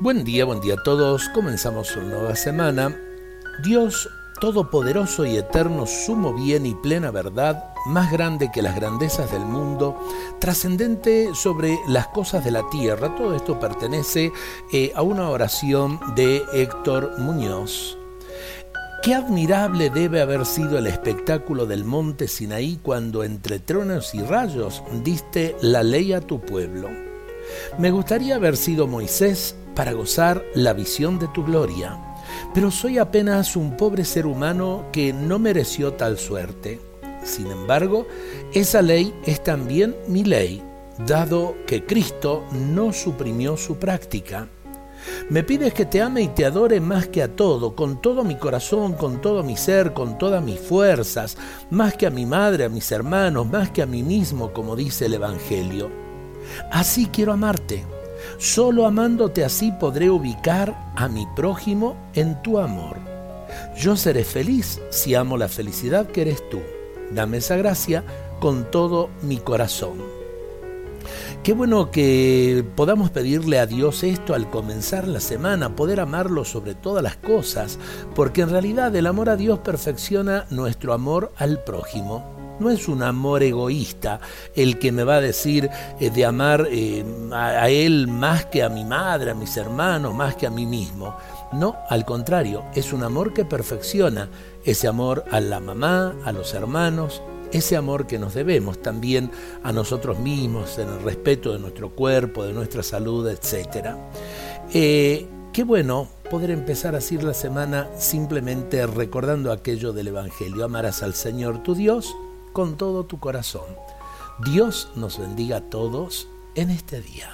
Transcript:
Buen día, buen día a todos. Comenzamos una nueva semana. Dios Todopoderoso y eterno, sumo bien y plena verdad, más grande que las grandezas del mundo, trascendente sobre las cosas de la tierra. Todo esto pertenece eh, a una oración de Héctor Muñoz. Qué admirable debe haber sido el espectáculo del monte Sinaí cuando entre tronos y rayos diste la ley a tu pueblo. Me gustaría haber sido Moisés para gozar la visión de tu gloria, pero soy apenas un pobre ser humano que no mereció tal suerte. Sin embargo, esa ley es también mi ley, dado que Cristo no suprimió su práctica. Me pides que te ame y te adore más que a todo, con todo mi corazón, con todo mi ser, con todas mis fuerzas, más que a mi madre, a mis hermanos, más que a mí mismo, como dice el Evangelio. Así quiero amarte Solo amándote así podré ubicar a mi prójimo en tu amor. Yo seré feliz si amo la felicidad que eres tú. Dame esa gracia con todo mi corazón. Qué bueno que podamos pedirle a Dios esto al comenzar la semana, poder amarlo sobre todas las cosas, porque en realidad el amor a Dios perfecciona nuestro amor al prójimo. No es un amor egoísta el que me va a decir eh, de amar eh, a, Él más que a mi madre, a mis hermanos, más que a mí mismo. No, al contrario, es un amor que perfecciona ese amor a la mamá, a los hermanos, ese amor que nos debemos también a nosotros mismos, en el respeto de nuestro cuerpo, de nuestra salud, etc. Eh, qué bueno poder empezar así la semana simplemente recordando aquello del Evangelio. Amarás al Señor tu Dios con todo tu corazón. Dios nos bendiga a todos en este día.